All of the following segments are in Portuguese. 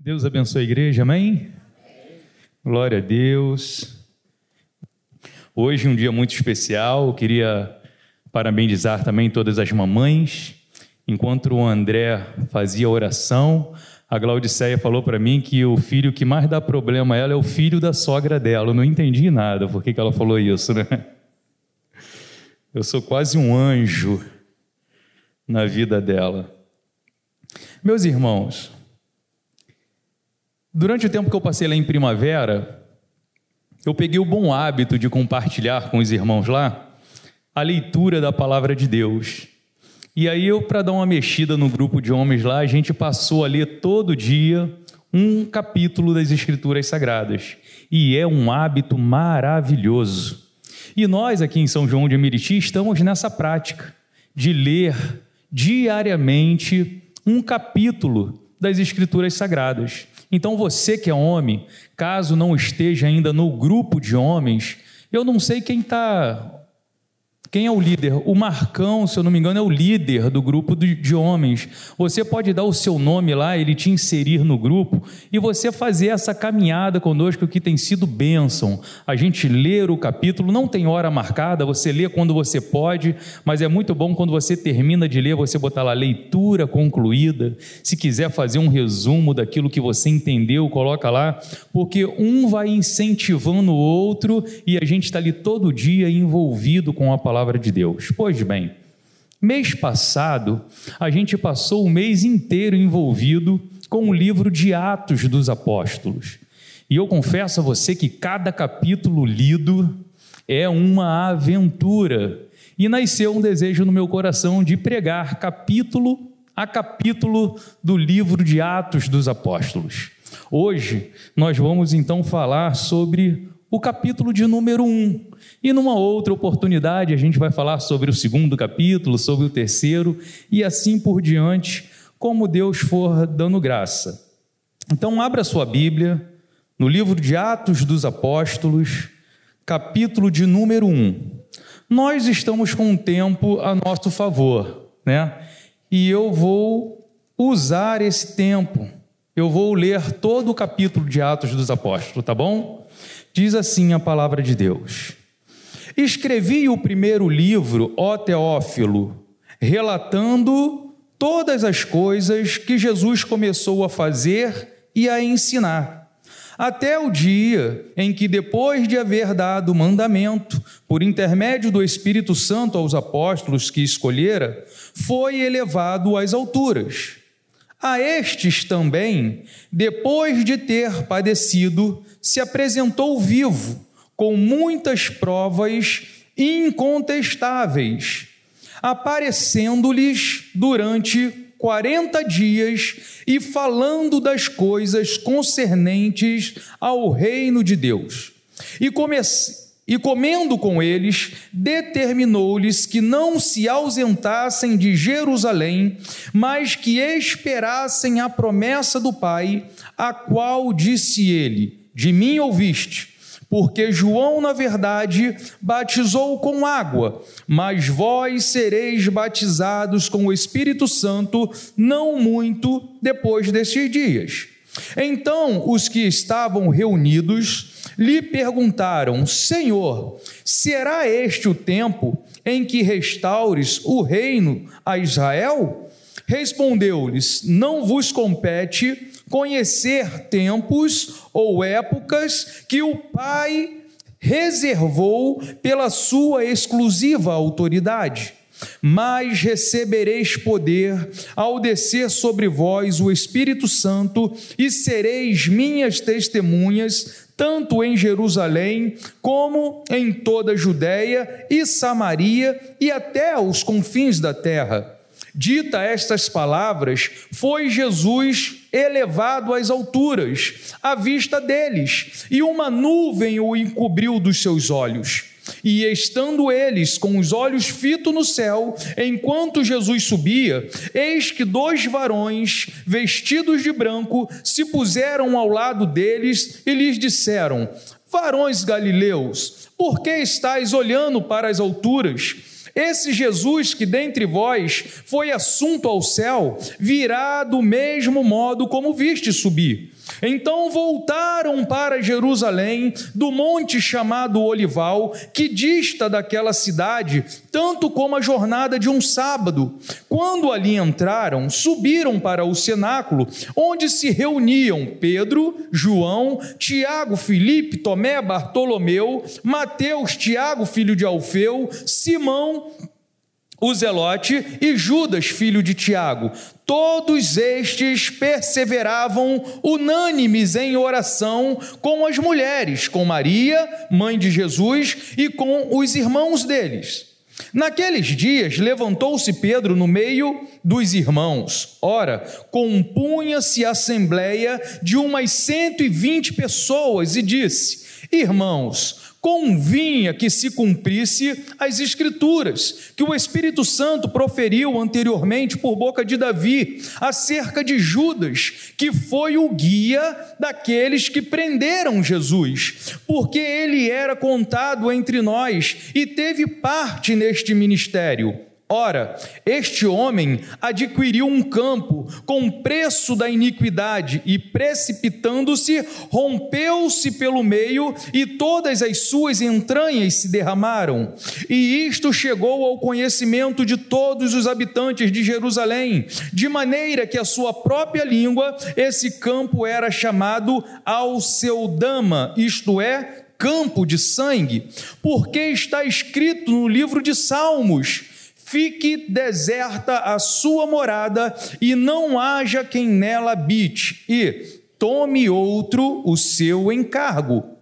Deus abençoe a igreja, amém? Glória a Deus. Hoje um dia muito especial, eu queria parabenizar também todas as mamães. Enquanto o André fazia oração, a Glaudiceia falou para mim que o filho que mais dá problema a ela é o filho da sogra dela. Eu não entendi nada por que ela falou isso, né? Eu sou quase um anjo na vida dela. Meus irmãos, Durante o tempo que eu passei lá em primavera, eu peguei o bom hábito de compartilhar com os irmãos lá a leitura da palavra de Deus. E aí eu, para dar uma mexida no grupo de homens lá, a gente passou a ler todo dia um capítulo das Escrituras Sagradas. E é um hábito maravilhoso. E nós aqui em São João de Meriti estamos nessa prática de ler diariamente um capítulo das Escrituras Sagradas. Então você que é homem, caso não esteja ainda no grupo de homens, eu não sei quem está quem é o líder? O Marcão, se eu não me engano, é o líder do grupo de homens. Você pode dar o seu nome lá, ele te inserir no grupo e você fazer essa caminhada conosco que tem sido bênção. A gente ler o capítulo, não tem hora marcada, você lê quando você pode, mas é muito bom quando você termina de ler, você botar lá leitura concluída. Se quiser fazer um resumo daquilo que você entendeu, coloca lá, porque um vai incentivando o outro e a gente está ali todo dia envolvido com a palavra palavra de Deus. Pois bem, mês passado, a gente passou o mês inteiro envolvido com o livro de Atos dos Apóstolos. E eu confesso a você que cada capítulo lido é uma aventura. E nasceu um desejo no meu coração de pregar capítulo a capítulo do livro de Atos dos Apóstolos. Hoje nós vamos então falar sobre o capítulo de número 1. E numa outra oportunidade a gente vai falar sobre o segundo capítulo, sobre o terceiro e assim por diante, como Deus for dando graça. Então, abra sua Bíblia no livro de Atos dos Apóstolos, capítulo de número 1. Nós estamos com um tempo a nosso favor, né? E eu vou usar esse tempo. Eu vou ler todo o capítulo de Atos dos Apóstolos, tá bom? Diz assim a palavra de Deus: Escrevi o primeiro livro, ó Teófilo, relatando todas as coisas que Jesus começou a fazer e a ensinar, até o dia em que, depois de haver dado mandamento, por intermédio do Espírito Santo aos apóstolos que escolhera, foi elevado às alturas. A estes também, depois de ter padecido, se apresentou vivo, com muitas provas incontestáveis, aparecendo-lhes durante quarenta dias e falando das coisas concernentes ao reino de Deus. E comece e comendo com eles, determinou-lhes que não se ausentassem de Jerusalém, mas que esperassem a promessa do Pai, a qual disse ele: De mim ouviste. Porque João, na verdade, batizou com água, mas vós sereis batizados com o Espírito Santo não muito depois destes dias. Então os que estavam reunidos lhe perguntaram: Senhor, será este o tempo em que restaures o reino a Israel? Respondeu-lhes: Não vos compete conhecer tempos ou épocas que o Pai reservou pela sua exclusiva autoridade mas recebereis poder ao descer sobre vós o Espírito Santo, e sereis minhas testemunhas, tanto em Jerusalém, como em toda a Judéia e Samaria e até os confins da terra. Dita estas palavras, foi Jesus elevado às alturas, à vista deles, e uma nuvem o encobriu dos seus olhos. E estando eles com os olhos fitos no céu, enquanto Jesus subia, eis que dois varões, vestidos de branco, se puseram ao lado deles e lhes disseram: Varões galileus, por que estáis olhando para as alturas? Esse Jesus que dentre vós foi assunto ao céu, virá do mesmo modo como viste subir. Então voltaram para Jerusalém, do monte chamado Olival, que dista daquela cidade, tanto como a jornada de um sábado. Quando ali entraram, subiram para o cenáculo, onde se reuniam Pedro, João, Tiago, Filipe, Tomé, Bartolomeu, Mateus, Tiago, filho de Alfeu, Simão, o Zelote e Judas, filho de Tiago. Todos estes perseveravam unânimes em oração com as mulheres, com Maria, mãe de Jesus, e com os irmãos deles. Naqueles dias levantou-se Pedro no meio dos irmãos. Ora, compunha-se a assembleia de umas cento e vinte pessoas e disse: Irmãos, convinha que se cumprisse as Escrituras, que o Espírito Santo proferiu anteriormente por boca de Davi, acerca de Judas, que foi o guia daqueles que prenderam Jesus, porque ele era contado entre nós e teve parte neste ministério. Ora, este homem adquiriu um campo com preço da iniquidade e, precipitando-se, rompeu-se pelo meio e todas as suas entranhas se derramaram. E isto chegou ao conhecimento de todos os habitantes de Jerusalém, de maneira que a sua própria língua, esse campo era chamado Alceudama, isto é, campo de sangue, porque está escrito no livro de Salmos fique deserta a sua morada e não haja quem nela habite, e tome outro o seu encargo.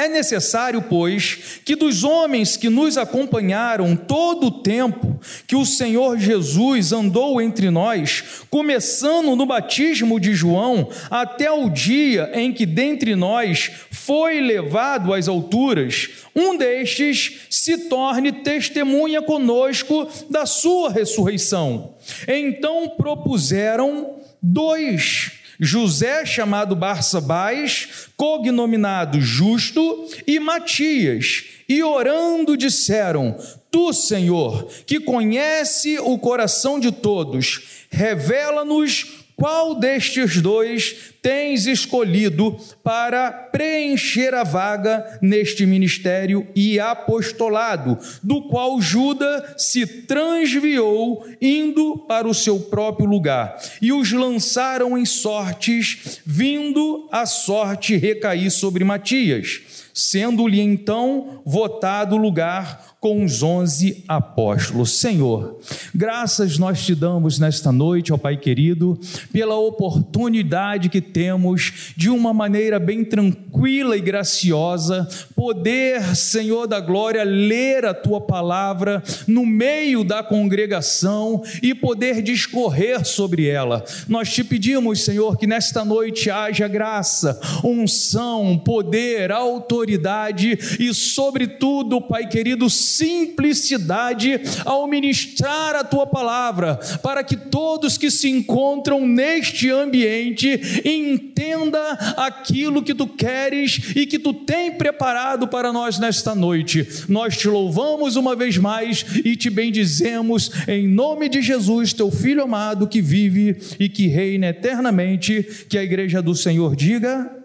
É necessário, pois, que dos homens que nos acompanharam todo o tempo que o Senhor Jesus andou entre nós, começando no batismo de João, até o dia em que dentre nós foi levado às alturas, um destes se torne testemunha conosco da sua ressurreição. Então propuseram dois José, chamado Barsabás, cognominado Justo, e Matias, e orando disseram: Tu, Senhor, que conhece o coração de todos, revela-nos qual destes dois tens escolhido para preencher a vaga neste ministério e apostolado, do qual Judas se transviou, indo para o seu próprio lugar, e os lançaram em sortes, vindo a sorte recair sobre Matias, sendo-lhe então votado lugar com os onze apóstolos. Senhor, graças nós te damos nesta noite, ó Pai querido, pela oportunidade que temos de uma maneira bem tranquila e graciosa poder, Senhor da glória, ler a tua palavra no meio da congregação e poder discorrer sobre ela. Nós te pedimos, Senhor, que nesta noite haja graça, unção, poder, autoridade e, sobretudo, Pai querido, simplicidade ao ministrar a tua palavra, para que todos que se encontram neste ambiente entenda aquilo que tu queres e que tu tem preparado para nós nesta noite. Nós te louvamos uma vez mais e te bendizemos em nome de Jesus, teu filho amado que vive e que reina eternamente, que a igreja do Senhor diga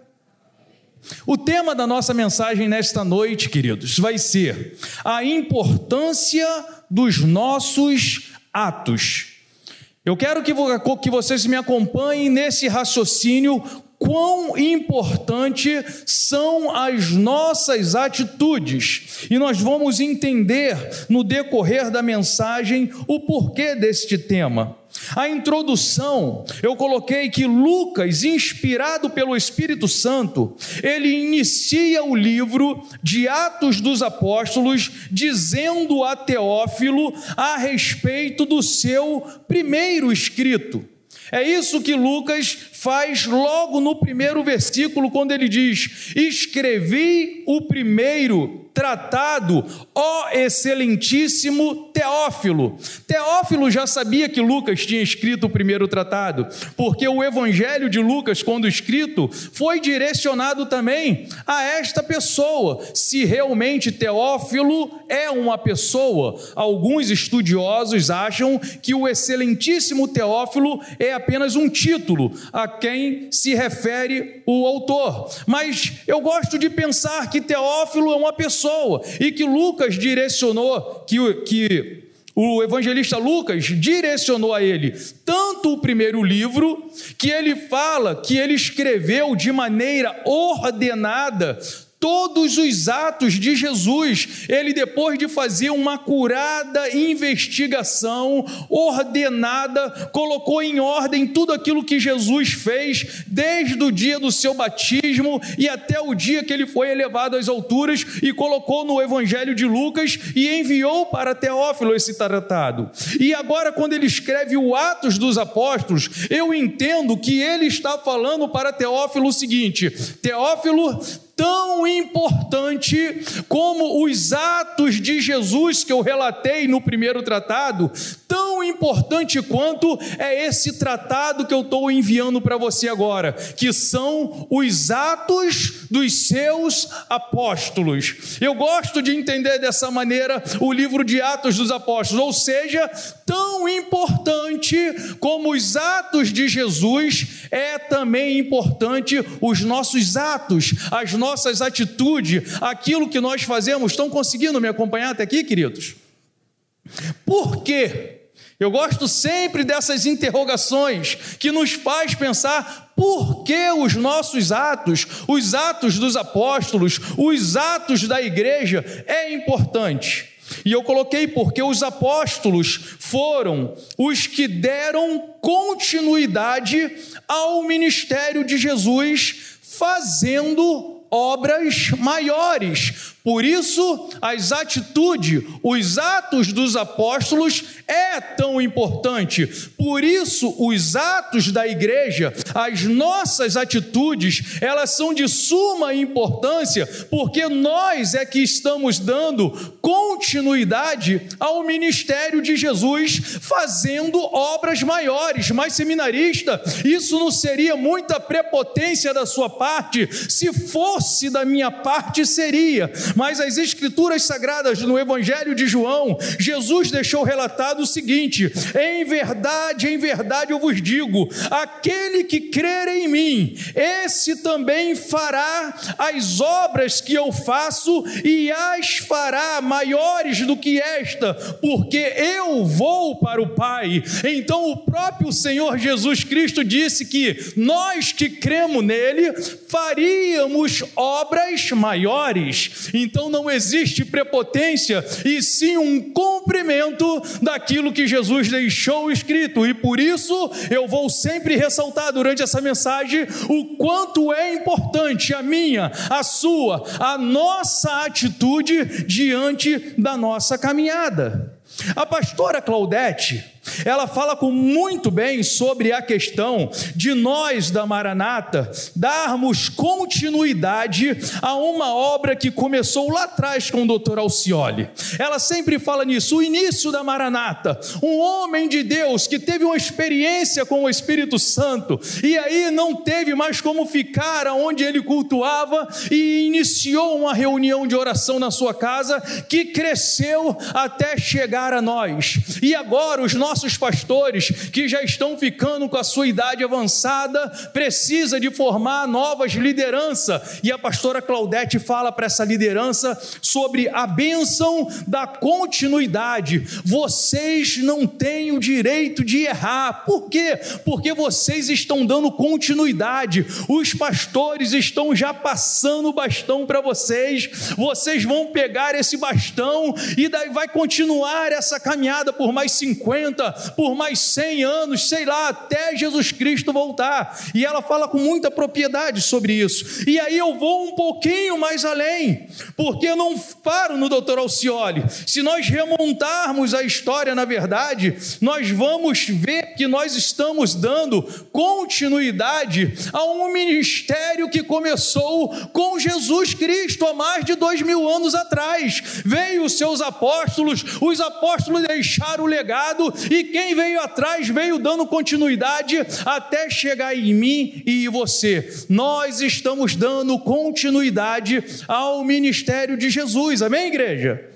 o tema da nossa mensagem nesta noite, queridos, vai ser a importância dos nossos atos. Eu quero que, que vocês me acompanhem nesse raciocínio quão importante são as nossas atitudes. E nós vamos entender no decorrer da mensagem o porquê deste tema. A introdução, eu coloquei que Lucas, inspirado pelo Espírito Santo, ele inicia o livro de Atos dos Apóstolos, dizendo a Teófilo a respeito do seu primeiro escrito. É isso que Lucas faz logo no primeiro versículo, quando ele diz: Escrevi o primeiro tratado, ó excelentíssimo Teófilo. Teófilo já sabia que Lucas tinha escrito o primeiro tratado, porque o evangelho de Lucas, quando escrito, foi direcionado também a esta pessoa. Se realmente Teófilo é uma pessoa, alguns estudiosos acham que o excelentíssimo Teófilo é apenas um título a quem se refere o autor. Mas eu gosto de pensar que Teófilo é uma pessoa pessoa, e que Lucas direcionou, que, que o evangelista Lucas direcionou a ele tanto o primeiro livro, que ele fala que ele escreveu de maneira ordenada todos os atos de Jesus. Ele, depois de fazer uma curada investigação ordenada, colocou em ordem tudo aquilo que Jesus fez, desde o dia do seu batismo e até o dia que ele foi elevado às alturas, e colocou no Evangelho de Lucas e enviou para Teófilo esse tratado. E agora, quando ele escreve o Atos dos Apóstolos, eu entendo que ele está falando para Teófilo o seguinte: Teófilo, tão importante como os atos de Jesus que eu relatei no primeiro tratado, tão importante quanto é esse tratado que eu estou enviando para você agora, que são os atos dos seus apóstolos. Eu gosto de entender dessa maneira o livro de Atos dos Apóstolos, ou seja, tão importante como os atos de Jesus, é também importante os nossos atos, as nossas atitudes, aquilo que nós fazemos. Estão conseguindo me acompanhar até aqui, queridos? Por quê? Eu gosto sempre dessas interrogações que nos faz pensar por que os nossos atos, os atos dos apóstolos, os atos da igreja é importante. E eu coloquei porque os apóstolos foram os que deram continuidade ao ministério de Jesus, fazendo obras maiores, por isso, as atitudes, os atos dos apóstolos é tão importante. Por isso, os atos da igreja, as nossas atitudes, elas são de suma importância, porque nós é que estamos dando continuidade ao ministério de Jesus, fazendo obras maiores. Mas seminarista, isso não seria muita prepotência da sua parte? Se fosse da minha parte, seria mas as Escrituras Sagradas no Evangelho de João, Jesus deixou relatado o seguinte: em verdade, em verdade eu vos digo, aquele que crer em mim, esse também fará as obras que eu faço e as fará maiores do que esta, porque eu vou para o Pai. Então o próprio Senhor Jesus Cristo disse que nós que cremos nele faríamos obras maiores. Então não existe prepotência, e sim um cumprimento daquilo que Jesus deixou escrito. E por isso eu vou sempre ressaltar durante essa mensagem o quanto é importante a minha, a sua, a nossa atitude diante da nossa caminhada. A pastora Claudete, ela fala com muito bem sobre a questão de nós da Maranata darmos continuidade a uma obra que começou lá atrás com o Dr. Alcioli. Ela sempre fala nisso, o início da Maranata, um homem de Deus que teve uma experiência com o Espírito Santo e aí não teve mais como ficar aonde ele cultuava e iniciou uma reunião de oração na sua casa que cresceu até chegar a nós. E agora os nossos nossos pastores que já estão ficando com a sua idade avançada, precisa de formar novas lideranças. E a pastora Claudete fala para essa liderança sobre a bênção da continuidade. Vocês não têm o direito de errar. Por quê? Porque vocês estão dando continuidade. Os pastores estão já passando o bastão para vocês. Vocês vão pegar esse bastão e daí vai continuar essa caminhada por mais 50, luta por mais 100 anos, sei lá, até Jesus Cristo voltar. E ela fala com muita propriedade sobre isso. E aí eu vou um pouquinho mais além, porque eu não paro no doutor Alcioli. Se nós remontarmos a história, na verdade, nós vamos ver que nós estamos dando continuidade a um ministério que começou com Jesus Cristo há mais de dois mil anos atrás. Veio os seus apóstolos, os apóstolos deixaram o legado, e quem veio atrás veio dando continuidade até chegar em mim e em você. Nós estamos dando continuidade ao ministério de Jesus, amém, igreja?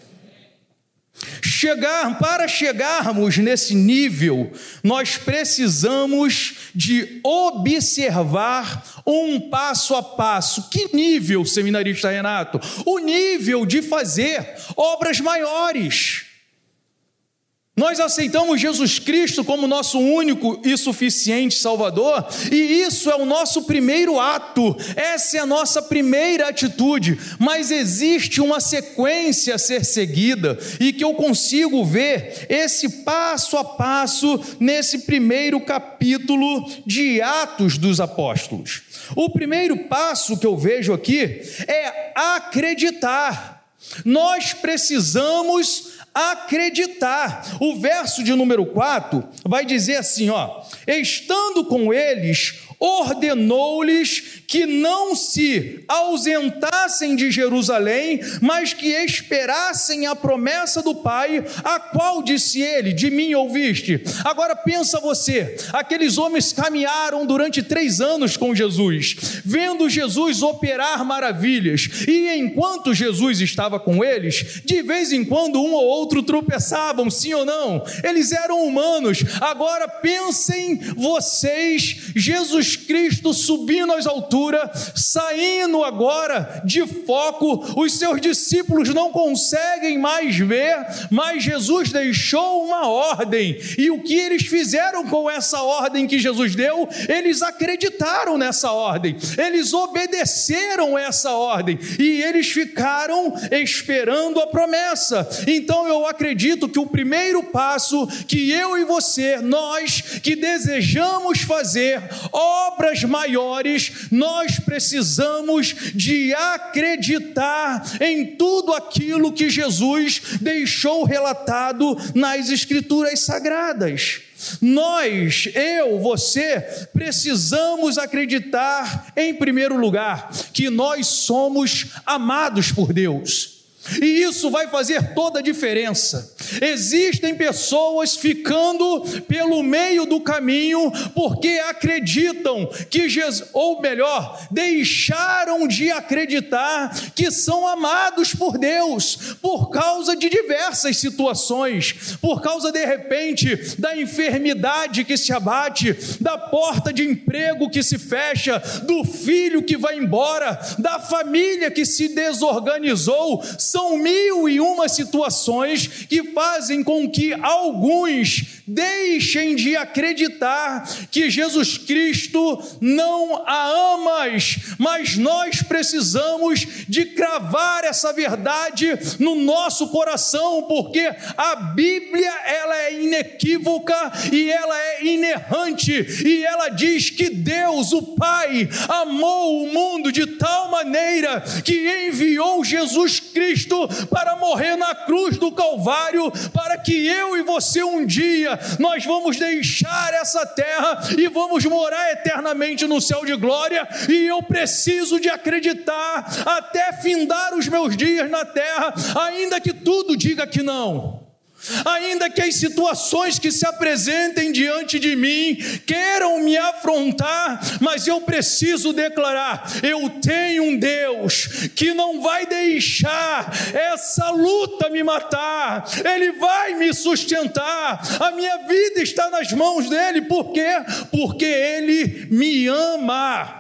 Chegar, para chegarmos nesse nível, nós precisamos de observar um passo a passo. Que nível, seminarista Renato? O nível de fazer obras maiores. Nós aceitamos Jesus Cristo como nosso único e suficiente Salvador, e isso é o nosso primeiro ato, essa é a nossa primeira atitude, mas existe uma sequência a ser seguida, e que eu consigo ver esse passo a passo nesse primeiro capítulo de Atos dos Apóstolos. O primeiro passo que eu vejo aqui é acreditar. Nós precisamos acreditar. O verso de número 4 vai dizer assim, ó: "Estando com eles, ordenou-lhes que não se ausentassem de Jerusalém, mas que esperassem a promessa do Pai, a qual disse ele: De mim ouviste. Agora pensa você, aqueles homens caminharam durante três anos com Jesus, vendo Jesus operar maravilhas, e enquanto Jesus estava com eles, de vez em quando um ou outro tropeçavam, sim ou não? Eles eram humanos. Agora pensem vocês, Jesus Cristo subindo às alturas saindo agora de foco, os seus discípulos não conseguem mais ver, mas Jesus deixou uma ordem, e o que eles fizeram com essa ordem que Jesus deu? Eles acreditaram nessa ordem, eles obedeceram essa ordem, e eles ficaram esperando a promessa. Então eu acredito que o primeiro passo que eu e você, nós que desejamos fazer obras maiores, nós precisamos de acreditar em tudo aquilo que Jesus deixou relatado nas Escrituras Sagradas. Nós, eu, você, precisamos acreditar, em primeiro lugar, que nós somos amados por Deus. E isso vai fazer toda a diferença. Existem pessoas ficando pelo meio do caminho porque acreditam que Jesus, ou melhor, deixaram de acreditar que são amados por Deus por causa de diversas situações, por causa de repente da enfermidade que se abate, da porta de emprego que se fecha, do filho que vai embora, da família que se desorganizou são mil e uma situações que fazem com que alguns deixem de acreditar que Jesus Cristo não a amas, mas nós precisamos de cravar essa verdade no nosso coração, porque a Bíblia ela é inequívoca e ela é inerrante. E ela diz que Deus, o Pai, amou o mundo de tal maneira que enviou Jesus Cristo Cristo para morrer na cruz do Calvário, para que eu e você um dia nós vamos deixar essa terra e vamos morar eternamente no céu de glória, e eu preciso de acreditar até findar os meus dias na terra, ainda que tudo diga que não. Ainda que as situações que se apresentem diante de mim queiram me afrontar, mas eu preciso declarar: eu tenho um Deus que não vai deixar essa luta me matar, Ele vai me sustentar, a minha vida está nas mãos dEle, por quê? Porque Ele me ama.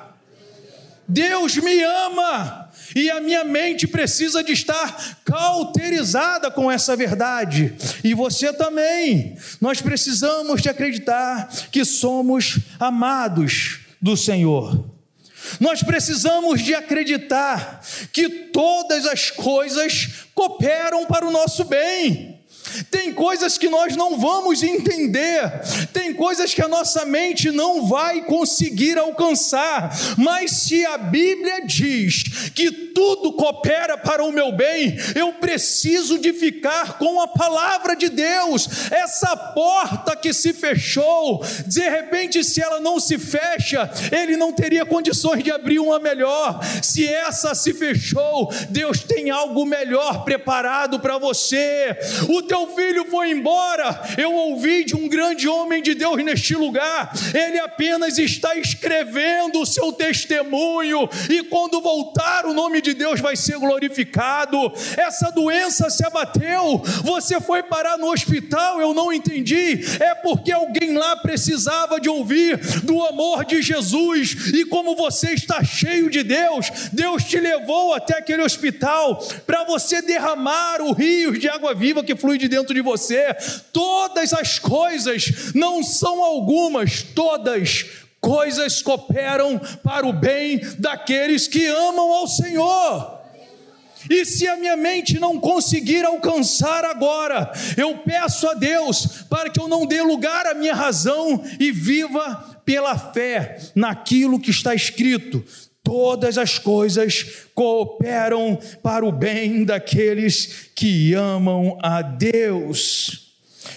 Deus me ama e a minha mente precisa de estar cauterizada com essa verdade, e você também. Nós precisamos de acreditar que somos amados do Senhor. Nós precisamos de acreditar que todas as coisas cooperam para o nosso bem. Tem coisas que nós não vamos entender, tem coisas que a nossa mente não vai conseguir alcançar, mas se a Bíblia diz que tudo coopera para o meu bem, eu preciso de ficar com a palavra de Deus. Essa porta que se fechou, de repente, se ela não se fecha, ele não teria condições de abrir uma melhor. Se essa se fechou, Deus tem algo melhor preparado para você. O teu filho foi embora. Eu ouvi de um grande homem de Deus neste lugar. Ele apenas está escrevendo o seu testemunho, e quando voltar, o nome de Deus vai ser glorificado. Essa doença se abateu. Você foi parar no hospital, eu não entendi. É porque alguém lá precisava de ouvir do amor de Jesus, e como você está cheio de Deus, Deus te levou até aquele hospital para você derramar o rio de água viva que flui de dentro de você. Todas as coisas, não são algumas, todas coisas cooperam para o bem daqueles que amam ao Senhor. E se a minha mente não conseguir alcançar agora, eu peço a Deus para que eu não dê lugar à minha razão e viva pela fé naquilo que está escrito. Todas as coisas cooperam para o bem daqueles que amam a Deus.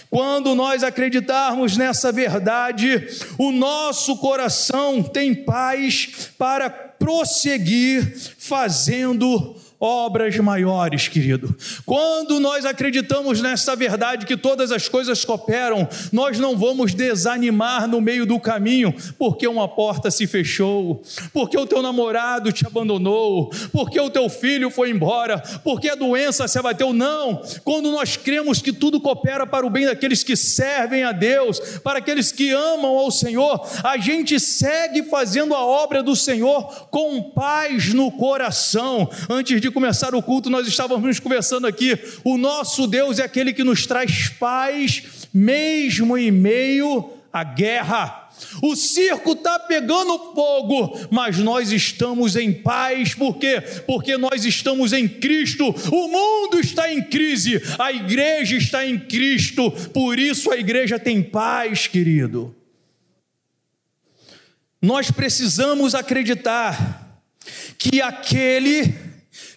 Quando nós acreditarmos nessa verdade, o nosso coração tem paz para prosseguir fazendo obras maiores, querido. Quando nós acreditamos nessa verdade que todas as coisas cooperam, nós não vamos desanimar no meio do caminho, porque uma porta se fechou, porque o teu namorado te abandonou, porque o teu filho foi embora, porque a doença se abateu. Não, quando nós cremos que tudo coopera para o bem daqueles que servem a Deus, para aqueles que amam ao Senhor, a gente segue fazendo a obra do Senhor com paz no coração. Antes de começar o culto, nós estávamos conversando aqui. O nosso Deus é aquele que nos traz paz, mesmo em meio à guerra. O circo está pegando fogo, mas nós estamos em paz, por quê? Porque nós estamos em Cristo, o mundo está em crise, a igreja está em Cristo, por isso a igreja tem paz, querido. Nós precisamos acreditar que aquele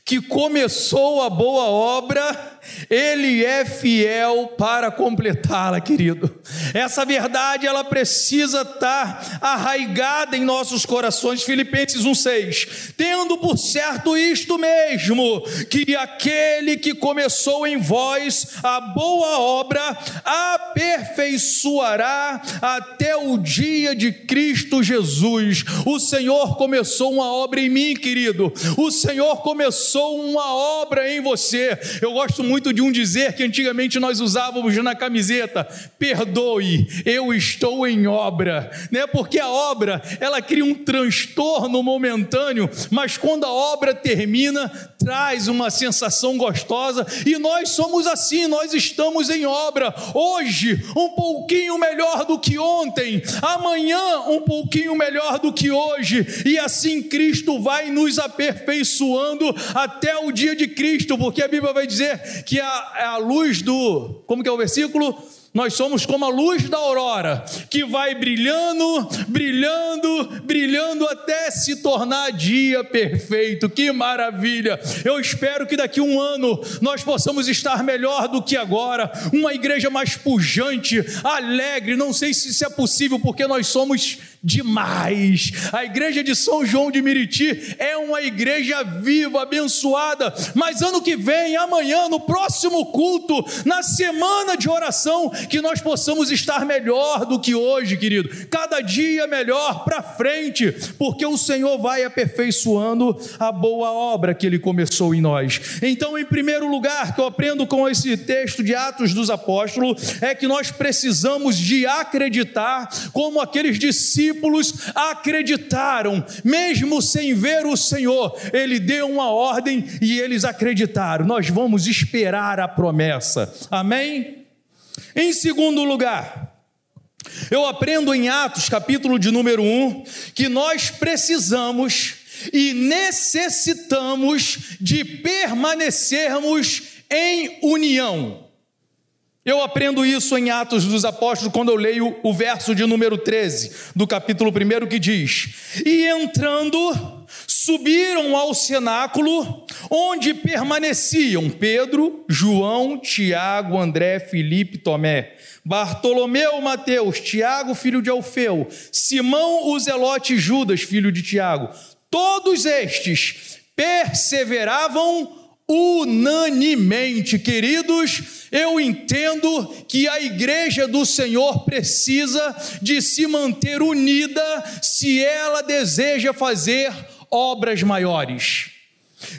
que começou a boa obra ele é fiel para completá-la, querido. Essa verdade ela precisa estar arraigada em nossos corações. Filipenses 1:6. Tendo por certo isto mesmo, que aquele que começou em vós a boa obra aperfeiçoará até o dia de Cristo Jesus. O Senhor começou uma obra em mim, querido. O Senhor começou uma obra em você. Eu gosto muito muito de um dizer que antigamente nós usávamos na camiseta: perdoe, eu estou em obra, né? Porque a obra ela cria um transtorno momentâneo, mas quando a obra termina, traz uma sensação gostosa e nós somos assim, nós estamos em obra. Hoje, um pouquinho melhor do que ontem, amanhã, um pouquinho melhor do que hoje, e assim Cristo vai nos aperfeiçoando até o dia de Cristo, porque a Bíblia vai dizer que a, é a luz do. Como que é o versículo? Nós somos como a luz da aurora, que vai brilhando, brilhando, brilhando até se tornar dia perfeito. Que maravilha! Eu espero que daqui a um ano nós possamos estar melhor do que agora, uma igreja mais pujante, alegre. Não sei se isso é possível, porque nós somos demais. A igreja de São João de Miriti é uma igreja viva, abençoada. Mas ano que vem, amanhã, no próximo culto, na semana de oração, que nós possamos estar melhor do que hoje, querido. Cada dia melhor para frente, porque o Senhor vai aperfeiçoando a boa obra que ele começou em nós. Então, em primeiro lugar, que eu aprendo com esse texto de Atos dos Apóstolos é que nós precisamos de acreditar como aqueles discípulos discípulos acreditaram, mesmo sem ver o Senhor, ele deu uma ordem e eles acreditaram. Nós vamos esperar a promessa, amém? Em segundo lugar, eu aprendo em Atos, capítulo de número 1, que nós precisamos e necessitamos de permanecermos em união. Eu aprendo isso em Atos dos Apóstolos quando eu leio o verso de número 13 do capítulo 1 que diz: E entrando, subiram ao cenáculo, onde permaneciam Pedro, João, Tiago, André, Filipe, Tomé, Bartolomeu, Mateus, Tiago, filho de Alfeu, Simão, o Zelote, Judas, filho de Tiago. Todos estes perseveravam unanimemente, queridos, eu entendo que a igreja do Senhor precisa de se manter unida se ela deseja fazer obras maiores.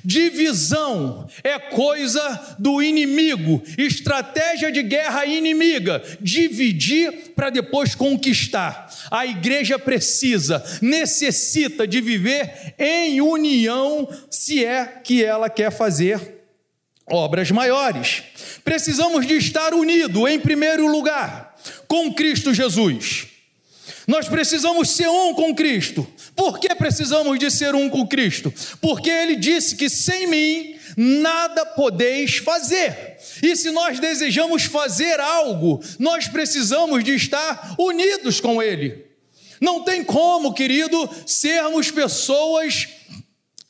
Divisão é coisa do inimigo, estratégia de guerra inimiga, dividir para depois conquistar. A igreja precisa, necessita de viver em união, se é que ela quer fazer obras maiores. Precisamos de estar unido em primeiro lugar com Cristo Jesus. Nós precisamos ser um com Cristo. Por que precisamos de ser um com Cristo? Porque Ele disse que sem mim nada podeis fazer. E se nós desejamos fazer algo, nós precisamos de estar unidos com Ele. Não tem como, querido, sermos pessoas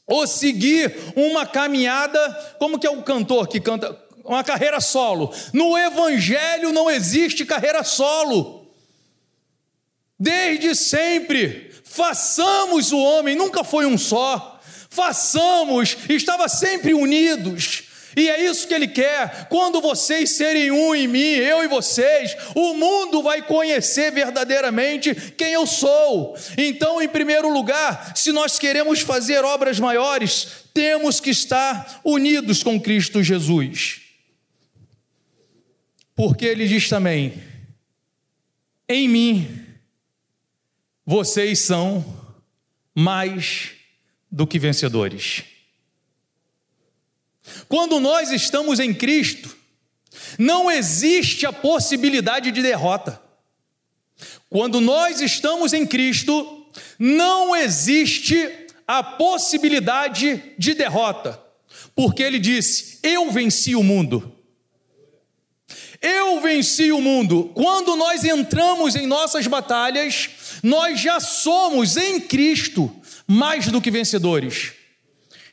ou seguir uma caminhada, como que é o cantor que canta uma carreira solo. No evangelho não existe carreira solo. Desde sempre, façamos o homem, nunca foi um só. Façamos, estava sempre unidos. E é isso que ele quer. Quando vocês serem um em mim, eu e vocês, o mundo vai conhecer verdadeiramente quem eu sou. Então, em primeiro lugar, se nós queremos fazer obras maiores, temos que estar unidos com Cristo Jesus. Porque ele diz também: em mim vocês são mais do que vencedores. Quando nós estamos em Cristo, não existe a possibilidade de derrota. Quando nós estamos em Cristo, não existe a possibilidade de derrota, porque Ele disse: Eu venci o mundo. Eu venci o mundo. Quando nós entramos em nossas batalhas, nós já somos em Cristo mais do que vencedores.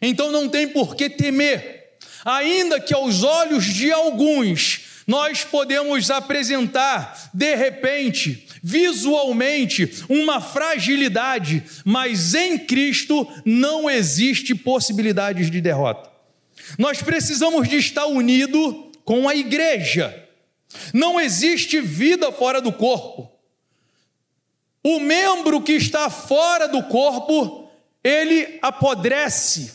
Então não tem por que temer, ainda que aos olhos de alguns nós podemos apresentar, de repente, visualmente, uma fragilidade, mas em Cristo não existe possibilidades de derrota. Nós precisamos de estar unido com a igreja. Não existe vida fora do corpo. O membro que está fora do corpo, ele apodrece,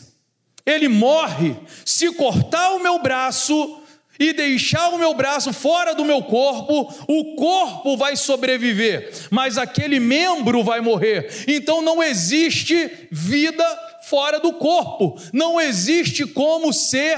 ele morre. Se cortar o meu braço e deixar o meu braço fora do meu corpo, o corpo vai sobreviver, mas aquele membro vai morrer. Então não existe vida fora do corpo, não existe como ser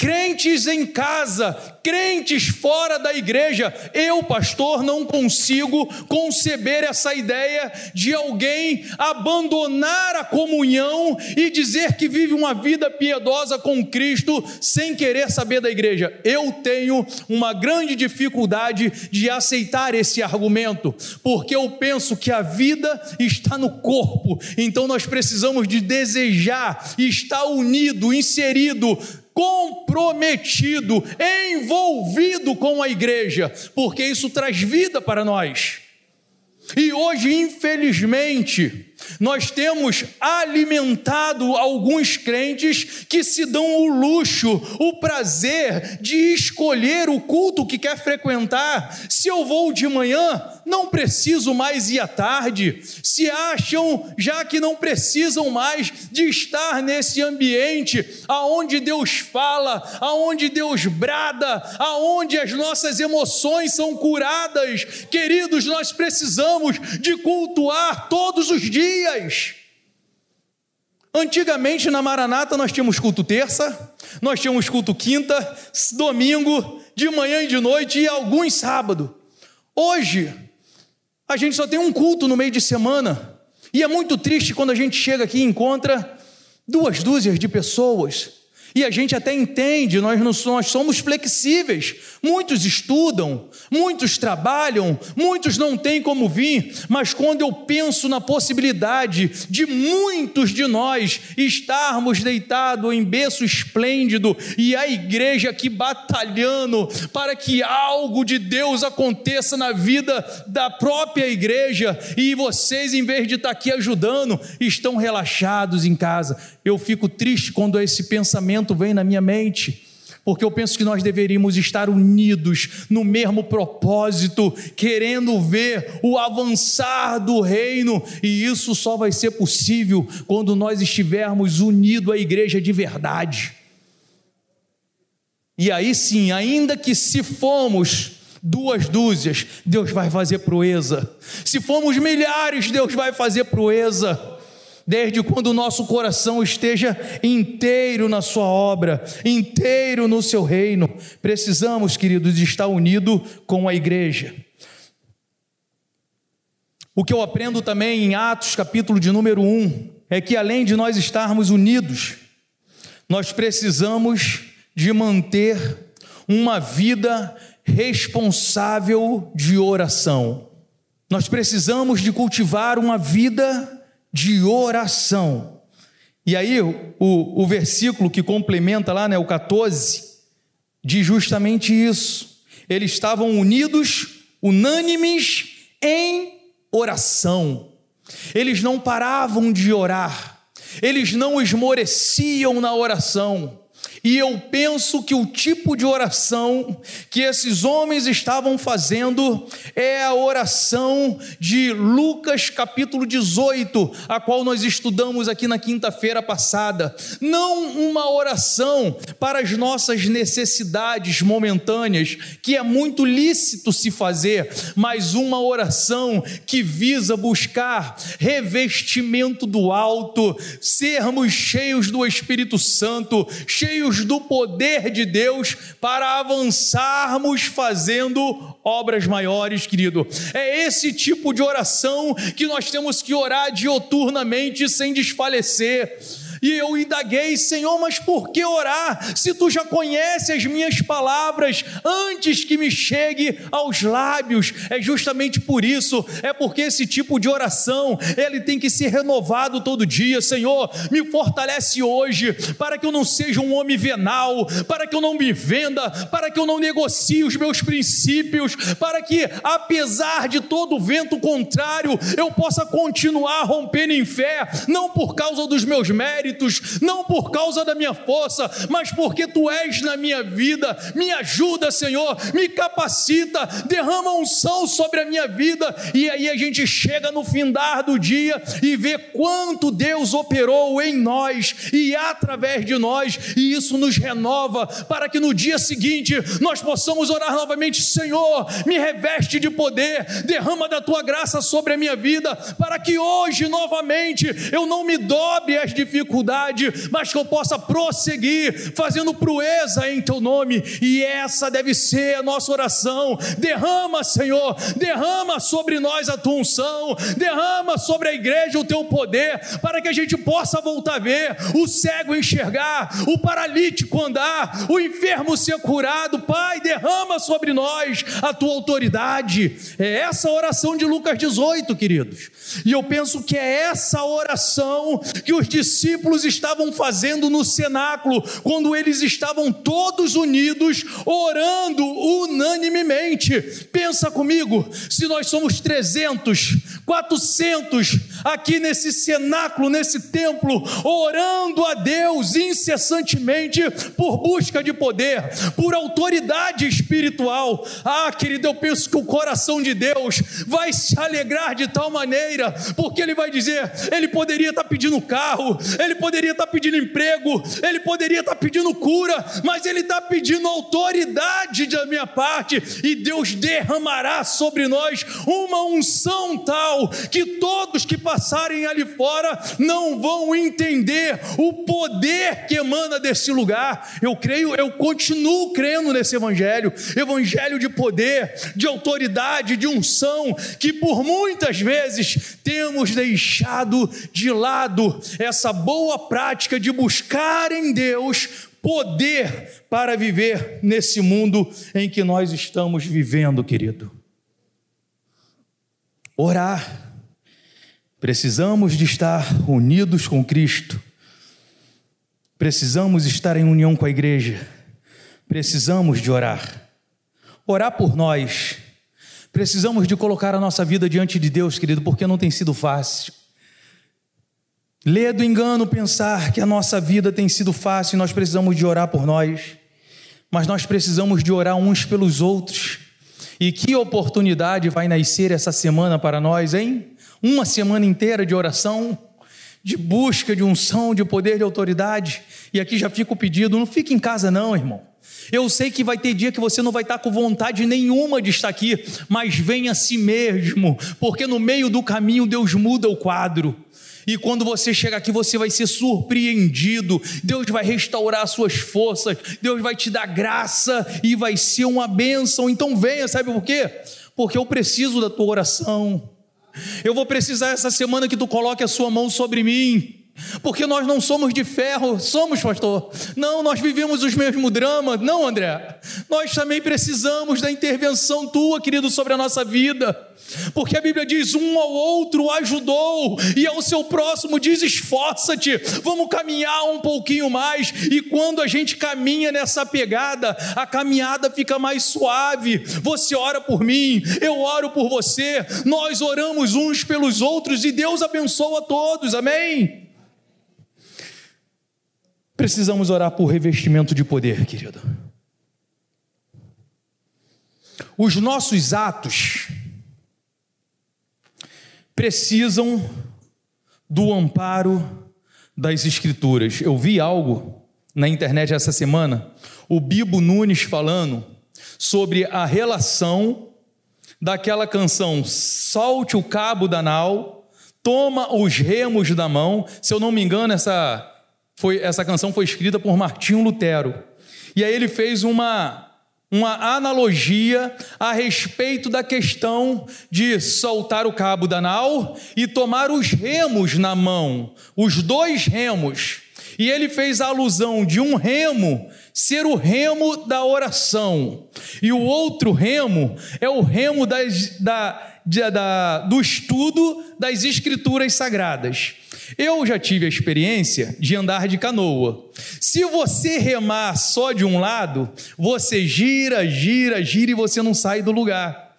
crentes em casa, crentes fora da igreja. Eu, pastor, não consigo conceber essa ideia de alguém abandonar a comunhão e dizer que vive uma vida piedosa com Cristo sem querer saber da igreja. Eu tenho uma grande dificuldade de aceitar esse argumento, porque eu penso que a vida está no corpo, então nós precisamos de desejar estar unido, inserido comprometido, envolvido com a igreja, porque isso traz vida para nós. E hoje, infelizmente, nós temos alimentado alguns crentes que se dão o luxo, o prazer de escolher o culto que quer frequentar. Se eu vou de manhã, não preciso mais ir à tarde. Se acham já que não precisam mais de estar nesse ambiente aonde Deus fala, aonde Deus brada, aonde as nossas emoções são curadas. Queridos, nós precisamos de cultuar todos os dias dias. Antigamente na Maranata nós tínhamos culto terça, nós tínhamos culto quinta, domingo, de manhã e de noite e alguns sábado. Hoje a gente só tem um culto no meio de semana e é muito triste quando a gente chega aqui e encontra duas dúzias de pessoas. E a gente até entende, nós, não, nós somos flexíveis. Muitos estudam, muitos trabalham, muitos não têm como vir, mas quando eu penso na possibilidade de muitos de nós estarmos deitados em berço esplêndido e a igreja aqui batalhando para que algo de Deus aconteça na vida da própria igreja e vocês, em vez de estar aqui ajudando, estão relaxados em casa. Eu fico triste quando esse pensamento vem na minha mente porque eu penso que nós deveríamos estar unidos no mesmo propósito, querendo ver o avançar do reino, e isso só vai ser possível quando nós estivermos unidos à igreja de verdade. E aí sim, ainda que se formos duas dúzias, Deus vai fazer proeza. Se formos milhares, Deus vai fazer proeza desde quando o nosso coração esteja inteiro na Sua obra, inteiro no Seu reino. Precisamos, queridos, estar unido com a igreja. O que eu aprendo também em Atos, capítulo de número 1, é que além de nós estarmos unidos, nós precisamos de manter uma vida responsável de oração. Nós precisamos de cultivar uma vida de oração. E aí, o, o versículo que complementa lá, né, o 14, diz justamente isso. Eles estavam unidos, unânimes em oração. Eles não paravam de orar, eles não esmoreciam na oração. E eu penso que o tipo de oração que esses homens estavam fazendo é a oração de Lucas capítulo 18, a qual nós estudamos aqui na quinta-feira passada. Não uma oração para as nossas necessidades momentâneas, que é muito lícito se fazer, mas uma oração que visa buscar revestimento do alto, sermos cheios do Espírito Santo, cheios cheios do poder de Deus para avançarmos fazendo obras maiores, querido. É esse tipo de oração que nós temos que orar dioturnamente sem desfalecer. E eu indaguei, Senhor, mas por que orar? Se tu já conhece as minhas palavras antes que me chegue aos lábios. É justamente por isso, é porque esse tipo de oração, ele tem que ser renovado todo dia. Senhor, me fortalece hoje para que eu não seja um homem venal, para que eu não me venda, para que eu não negocie os meus princípios, para que apesar de todo o vento contrário, eu possa continuar rompendo em fé, não por causa dos meus méritos, méritos, não por causa da minha força, mas porque tu és na minha vida. Me ajuda, Senhor, me capacita, derrama unção sobre a minha vida. E aí a gente chega no findar do dia e vê quanto Deus operou em nós e através de nós, e isso nos renova para que no dia seguinte nós possamos orar novamente: Senhor, me reveste de poder, derrama da tua graça sobre a minha vida, para que hoje novamente eu não me dobre às dificuldades dificuldade, mas que eu possa prosseguir fazendo proeza em teu nome, e essa deve ser a nossa oração. Derrama, Senhor, derrama sobre nós a tua unção, derrama sobre a igreja o teu poder, para que a gente possa voltar a ver, o cego enxergar, o paralítico andar, o enfermo ser curado. Pai, derrama sobre nós a tua autoridade. É essa oração de Lucas 18, queridos. E eu penso que é essa oração que os discípulos discípulos estavam fazendo no cenáculo, quando eles estavam todos unidos, orando unanimemente. Pensa comigo, se nós somos 300, 400 aqui nesse cenáculo, nesse templo, orando a Deus incessantemente por busca de poder, por autoridade espiritual. Ah, querido, eu penso que o coração de Deus vai se alegrar de tal maneira, porque Ele vai dizer: Ele poderia estar pedindo carro, Ele poderia estar pedindo emprego, ele poderia estar pedindo cura, mas ele está pedindo autoridade da minha parte, e Deus derramará sobre nós uma unção tal que todos que passarem ali fora não vão entender o poder que emana desse lugar. Eu creio, eu continuo crendo nesse evangelho, evangelho de poder, de autoridade, de unção, que por muitas vezes temos deixado de lado essa boa boa prática de buscar em Deus poder para viver nesse mundo em que nós estamos vivendo, querido. Orar. Precisamos de estar unidos com Cristo. Precisamos estar em união com a igreja. Precisamos de orar. Orar por nós. Precisamos de colocar a nossa vida diante de Deus, querido, porque não tem sido fácil. Lê do engano pensar que a nossa vida tem sido fácil e nós precisamos de orar por nós, mas nós precisamos de orar uns pelos outros. E que oportunidade vai nascer essa semana para nós, hein? Uma semana inteira de oração, de busca de unção, de poder, de autoridade. E aqui já fica o pedido: não fique em casa, não, irmão. Eu sei que vai ter dia que você não vai estar com vontade nenhuma de estar aqui, mas venha a si mesmo, porque no meio do caminho Deus muda o quadro. E quando você chegar aqui, você vai ser surpreendido. Deus vai restaurar suas forças, Deus vai te dar graça e vai ser uma bênção. Então venha, sabe por quê? Porque eu preciso da tua oração. Eu vou precisar essa semana que tu coloque a sua mão sobre mim. Porque nós não somos de ferro, somos, pastor. Não, nós vivemos os mesmos dramas. Não, André. Nós também precisamos da intervenção tua, querido, sobre a nossa vida. Porque a Bíblia diz: um ao outro ajudou, e ao seu próximo diz: esforça-te, vamos caminhar um pouquinho mais. E quando a gente caminha nessa pegada, a caminhada fica mais suave. Você ora por mim, eu oro por você, nós oramos uns pelos outros e Deus abençoa todos, amém? Precisamos orar por revestimento de poder, querido. Os nossos atos precisam do amparo das Escrituras. Eu vi algo na internet essa semana, o Bibo Nunes falando sobre a relação daquela canção Solte o cabo da nau, toma os remos da mão. Se eu não me engano, essa foi, essa canção foi escrita por Martinho Lutero. E aí ele fez uma uma analogia a respeito da questão de soltar o cabo da nau e tomar os remos na mão, os dois remos. E ele fez a alusão de um remo ser o remo da oração, e o outro remo é o remo das, da, da, do estudo das escrituras sagradas. Eu já tive a experiência de andar de canoa. Se você remar só de um lado, você gira, gira, gira e você não sai do lugar.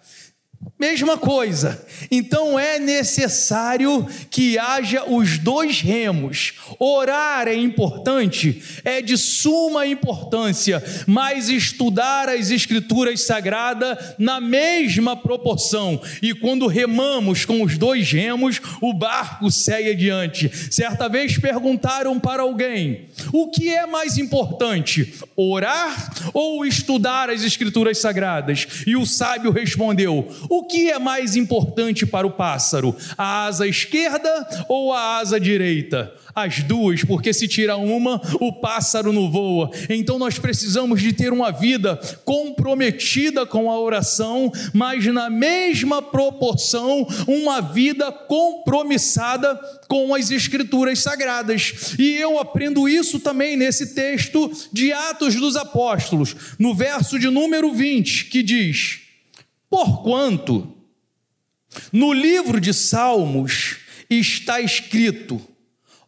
Mesma coisa. Então é necessário que haja os dois remos. Orar é importante, é de suma importância, mas estudar as escrituras sagradas na mesma proporção. E quando remamos com os dois remos, o barco segue adiante. Certa vez perguntaram para alguém: "O que é mais importante, orar ou estudar as escrituras sagradas?" E o sábio respondeu: "O que é mais importante para o pássaro? A asa esquerda ou a asa direita? As duas, porque se tira uma, o pássaro não voa. Então nós precisamos de ter uma vida comprometida com a oração, mas na mesma proporção, uma vida compromissada com as escrituras sagradas. E eu aprendo isso também nesse texto de Atos dos Apóstolos, no verso de número 20, que diz: Porquanto, no livro de Salmos está escrito,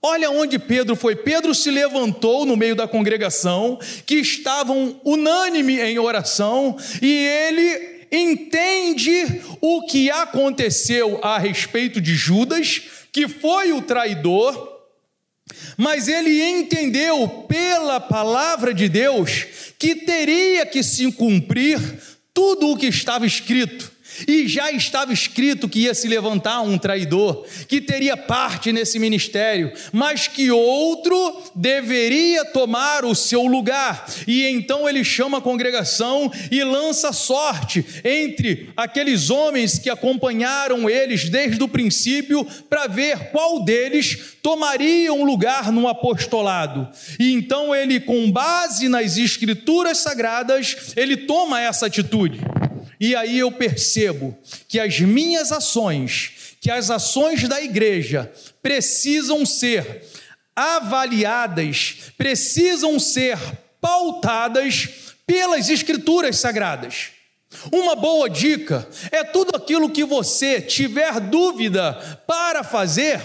olha onde Pedro foi. Pedro se levantou no meio da congregação, que estavam unânime em oração, e ele entende o que aconteceu a respeito de Judas, que foi o traidor, mas ele entendeu pela palavra de Deus que teria que se cumprir tudo o que estava escrito. E já estava escrito que ia se levantar um traidor, que teria parte nesse ministério, mas que outro deveria tomar o seu lugar. E então ele chama a congregação e lança sorte entre aqueles homens que acompanharam eles desde o princípio, para ver qual deles tomaria um lugar no apostolado. E então ele, com base nas escrituras sagradas, ele toma essa atitude. E aí eu percebo que as minhas ações, que as ações da igreja precisam ser avaliadas, precisam ser pautadas pelas Escrituras Sagradas. Uma boa dica é tudo aquilo que você tiver dúvida para fazer,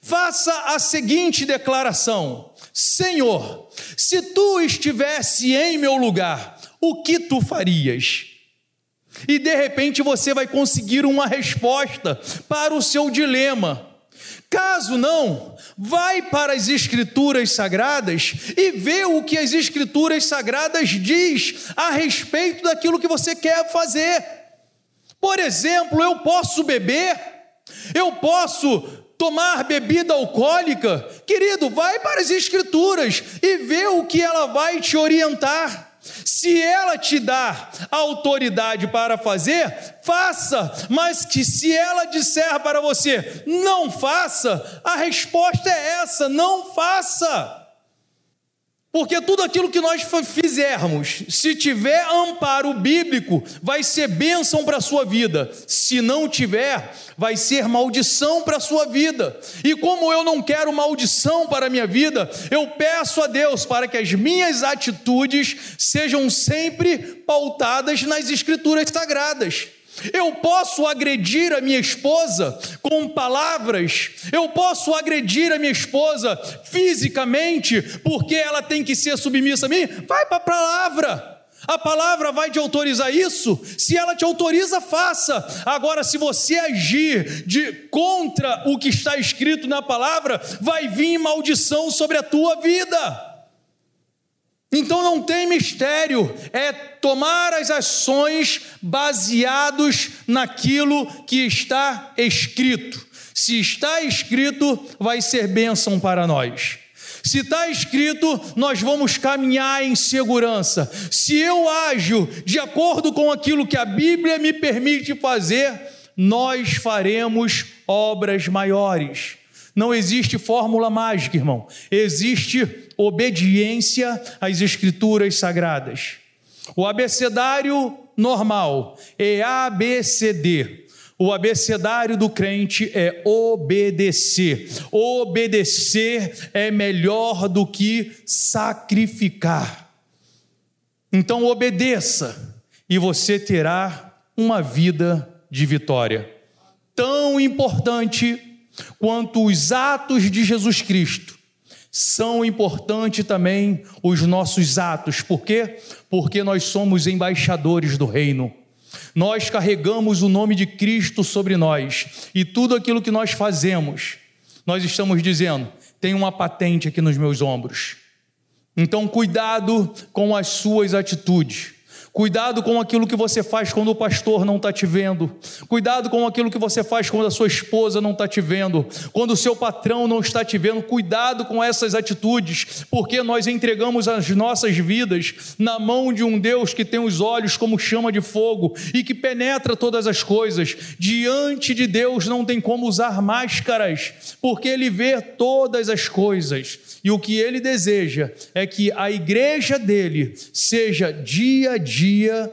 faça a seguinte declaração: Senhor, se tu estivesse em meu lugar, o que tu farias? E de repente você vai conseguir uma resposta para o seu dilema. Caso não, vai para as escrituras sagradas e vê o que as escrituras sagradas diz a respeito daquilo que você quer fazer. Por exemplo, eu posso beber, eu posso tomar bebida alcoólica. Querido, vai para as escrituras e vê o que ela vai te orientar. Se ela te dá autoridade para fazer, faça, mas que se ela disser para você, não faça, a resposta é essa: não faça. Porque tudo aquilo que nós fizermos, se tiver amparo bíblico, vai ser bênção para a sua vida. Se não tiver, vai ser maldição para a sua vida. E como eu não quero maldição para a minha vida, eu peço a Deus para que as minhas atitudes sejam sempre pautadas nas Escrituras Sagradas. Eu posso agredir a minha esposa com palavras, eu posso agredir a minha esposa fisicamente, porque ela tem que ser submissa a mim. Vai para a palavra. A palavra vai te autorizar isso? Se ela te autoriza, faça. Agora, se você agir de contra o que está escrito na palavra, vai vir maldição sobre a tua vida. Então não tem mistério, é tomar as ações baseados naquilo que está escrito. Se está escrito, vai ser bênção para nós. Se está escrito, nós vamos caminhar em segurança. Se eu ajo de acordo com aquilo que a Bíblia me permite fazer, nós faremos obras maiores. Não existe fórmula mágica, irmão. Existe obediência às escrituras sagradas. O abecedário normal é ABCD. O abecedário do crente é obedecer. Obedecer é melhor do que sacrificar. Então obedeça e você terá uma vida de vitória. Tão importante quanto os atos de Jesus Cristo, são importantes também os nossos atos. Por quê? Porque nós somos embaixadores do reino. Nós carregamos o nome de Cristo sobre nós e tudo aquilo que nós fazemos, nós estamos dizendo: tem uma patente aqui nos meus ombros. Então, cuidado com as suas atitudes. Cuidado com aquilo que você faz quando o pastor não está te vendo. Cuidado com aquilo que você faz quando a sua esposa não está te vendo. Quando o seu patrão não está te vendo. Cuidado com essas atitudes, porque nós entregamos as nossas vidas na mão de um Deus que tem os olhos como chama de fogo e que penetra todas as coisas. Diante de Deus não tem como usar máscaras, porque Ele vê todas as coisas. E o que Ele deseja é que a igreja dele seja dia a dia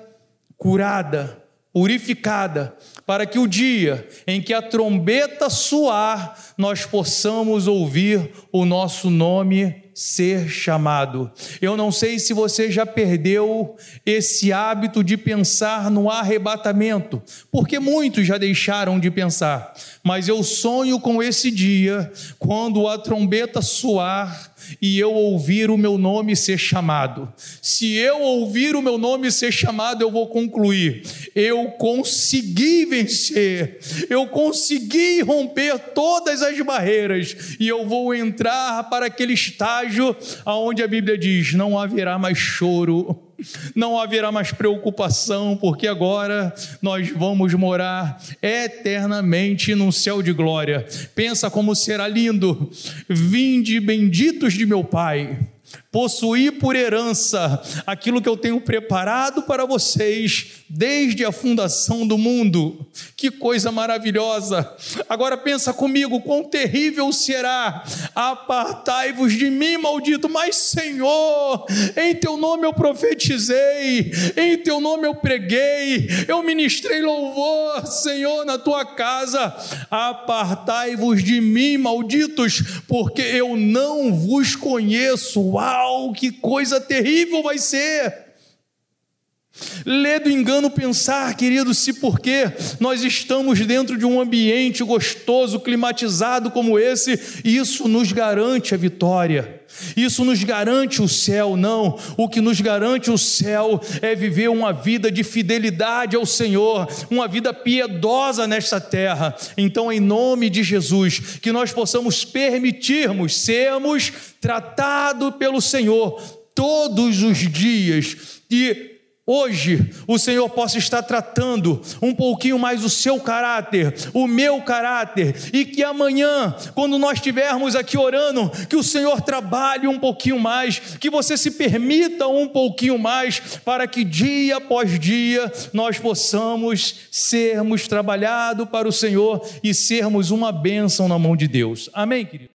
curada, purificada, para que o dia em que a trombeta soar, nós possamos ouvir o nosso nome ser chamado. Eu não sei se você já perdeu esse hábito de pensar no arrebatamento, porque muitos já deixaram de pensar, mas eu sonho com esse dia, quando a trombeta soar e eu ouvir o meu nome ser chamado. Se eu ouvir o meu nome ser chamado, eu vou concluir: eu consegui vencer, eu consegui romper todas as barreiras e eu vou entrar para aquele estágio aonde a Bíblia diz: não haverá mais choro não haverá mais preocupação, porque agora nós vamos morar eternamente num céu de glória. Pensa como será lindo. Vinde benditos de meu Pai possuir por herança aquilo que eu tenho preparado para vocês desde a fundação do mundo. Que coisa maravilhosa! Agora pensa comigo, quão terrível será. Apartai-vos de mim, maldito, mas Senhor, em teu nome eu profetizei, em teu nome eu preguei, eu ministrei louvor, Senhor, na tua casa. Apartai-vos de mim, malditos, porque eu não vos conheço Uau, que coisa terrível vai ser! Lê do engano pensar, querido, se porque nós estamos dentro de um ambiente gostoso, climatizado como esse, isso nos garante a vitória. Isso nos garante o céu, não. O que nos garante o céu é viver uma vida de fidelidade ao Senhor, uma vida piedosa nesta terra. Então, em nome de Jesus, que nós possamos permitirmos sermos tratados pelo Senhor todos os dias e hoje o Senhor possa estar tratando um pouquinho mais o seu caráter, o meu caráter, e que amanhã, quando nós estivermos aqui orando, que o Senhor trabalhe um pouquinho mais, que você se permita um pouquinho mais, para que dia após dia nós possamos sermos trabalhados para o Senhor e sermos uma bênção na mão de Deus. Amém, querido?